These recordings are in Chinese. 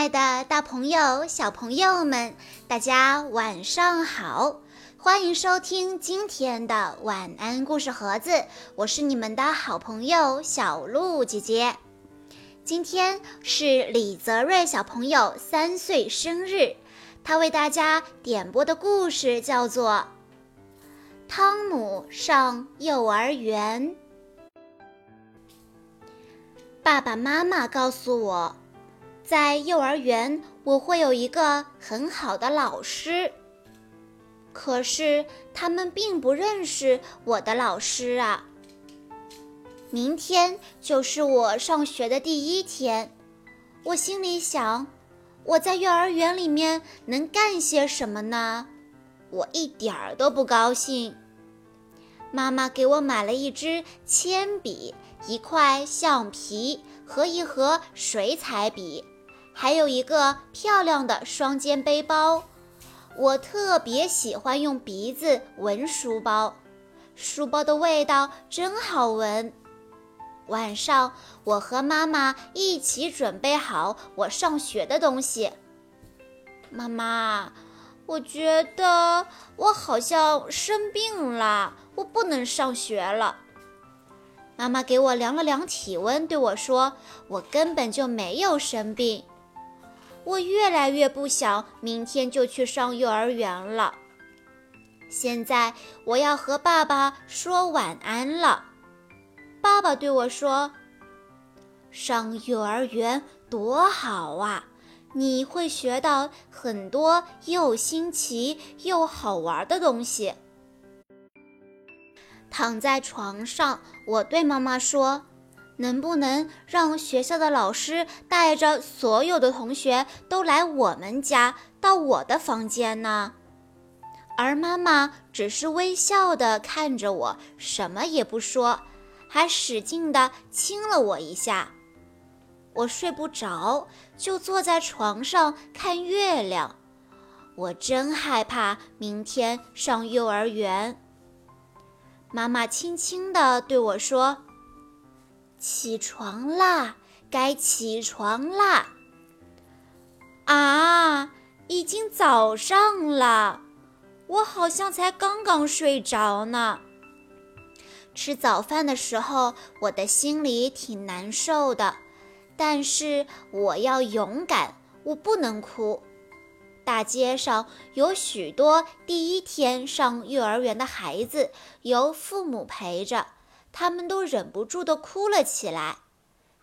爱的大朋友、小朋友们，大家晚上好！欢迎收听今天的晚安故事盒子，我是你们的好朋友小鹿姐姐。今天是李泽瑞小朋友三岁生日，他为大家点播的故事叫做《汤姆上幼儿园》。爸爸妈妈告诉我。在幼儿园，我会有一个很好的老师。可是他们并不认识我的老师啊。明天就是我上学的第一天，我心里想，我在幼儿园里面能干些什么呢？我一点儿都不高兴。妈妈给我买了一支铅笔、一块橡皮和一盒水彩笔。还有一个漂亮的双肩背包，我特别喜欢用鼻子闻书包，书包的味道真好闻。晚上，我和妈妈一起准备好我上学的东西。妈妈，我觉得我好像生病了，我不能上学了。妈妈给我量了量体温，对我说：“我根本就没有生病。”我越来越不想明天就去上幼儿园了。现在我要和爸爸说晚安了。爸爸对我说：“上幼儿园多好啊！你会学到很多又新奇又好玩的东西。”躺在床上，我对妈妈说。能不能让学校的老师带着所有的同学都来我们家，到我的房间呢？而妈妈只是微笑地看着我，什么也不说，还使劲地亲了我一下。我睡不着，就坐在床上看月亮。我真害怕明天上幼儿园。妈妈轻轻地对我说。起床啦，该起床啦！啊，已经早上了，我好像才刚刚睡着呢。吃早饭的时候，我的心里挺难受的，但是我要勇敢，我不能哭。大街上有许多第一天上幼儿园的孩子，由父母陪着。他们都忍不住地哭了起来，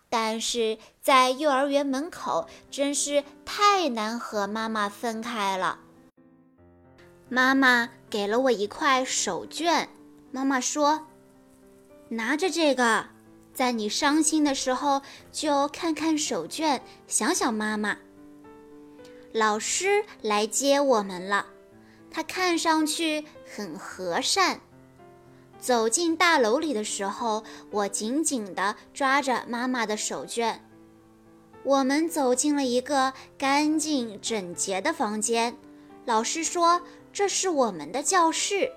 但是在幼儿园门口真是太难和妈妈分开了。妈妈给了我一块手绢，妈妈说：“拿着这个，在你伤心的时候就看看手绢，想想妈妈。”老师来接我们了，他看上去很和善。走进大楼里的时候，我紧紧地抓着妈妈的手绢。我们走进了一个干净整洁的房间。老师说：“这是我们的教室。”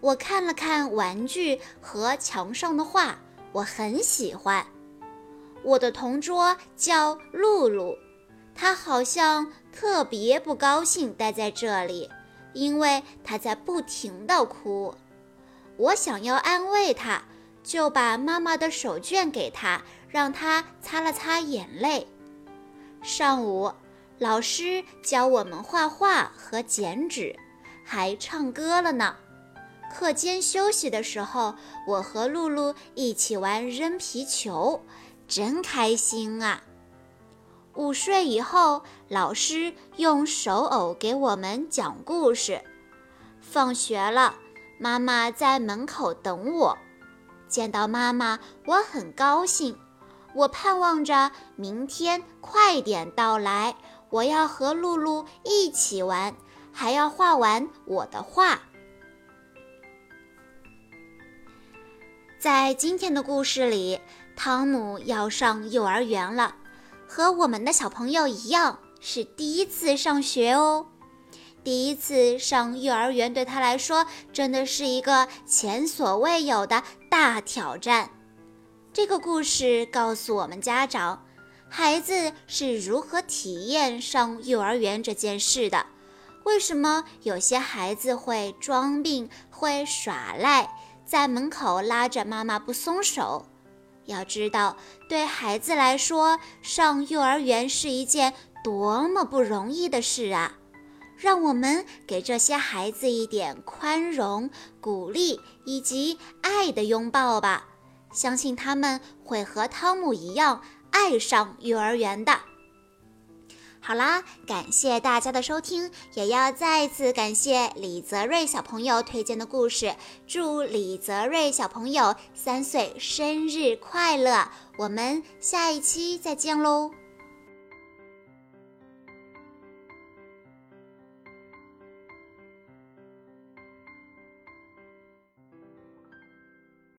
我看了看玩具和墙上的画，我很喜欢。我的同桌叫露露，她好像特别不高兴待在这里，因为她在不停地哭。我想要安慰他，就把妈妈的手绢给他，让他擦了擦眼泪。上午，老师教我们画画和剪纸，还唱歌了呢。课间休息的时候，我和露露一起玩扔皮球，真开心啊！午睡以后，老师用手偶给我们讲故事。放学了。妈妈在门口等我，见到妈妈，我很高兴。我盼望着明天快点到来，我要和露露一起玩，还要画完我的画。在今天的故事里，汤姆要上幼儿园了，和我们的小朋友一样，是第一次上学哦。第一次上幼儿园对他来说真的是一个前所未有的大挑战。这个故事告诉我们家长，孩子是如何体验上幼儿园这件事的。为什么有些孩子会装病、会耍赖，在门口拉着妈妈不松手？要知道，对孩子来说，上幼儿园是一件多么不容易的事啊！让我们给这些孩子一点宽容、鼓励以及爱的拥抱吧。相信他们会和汤姆一样爱上幼儿园的。好啦，感谢大家的收听，也要再次感谢李泽瑞小朋友推荐的故事。祝李泽瑞小朋友三岁生日快乐！我们下一期再见喽。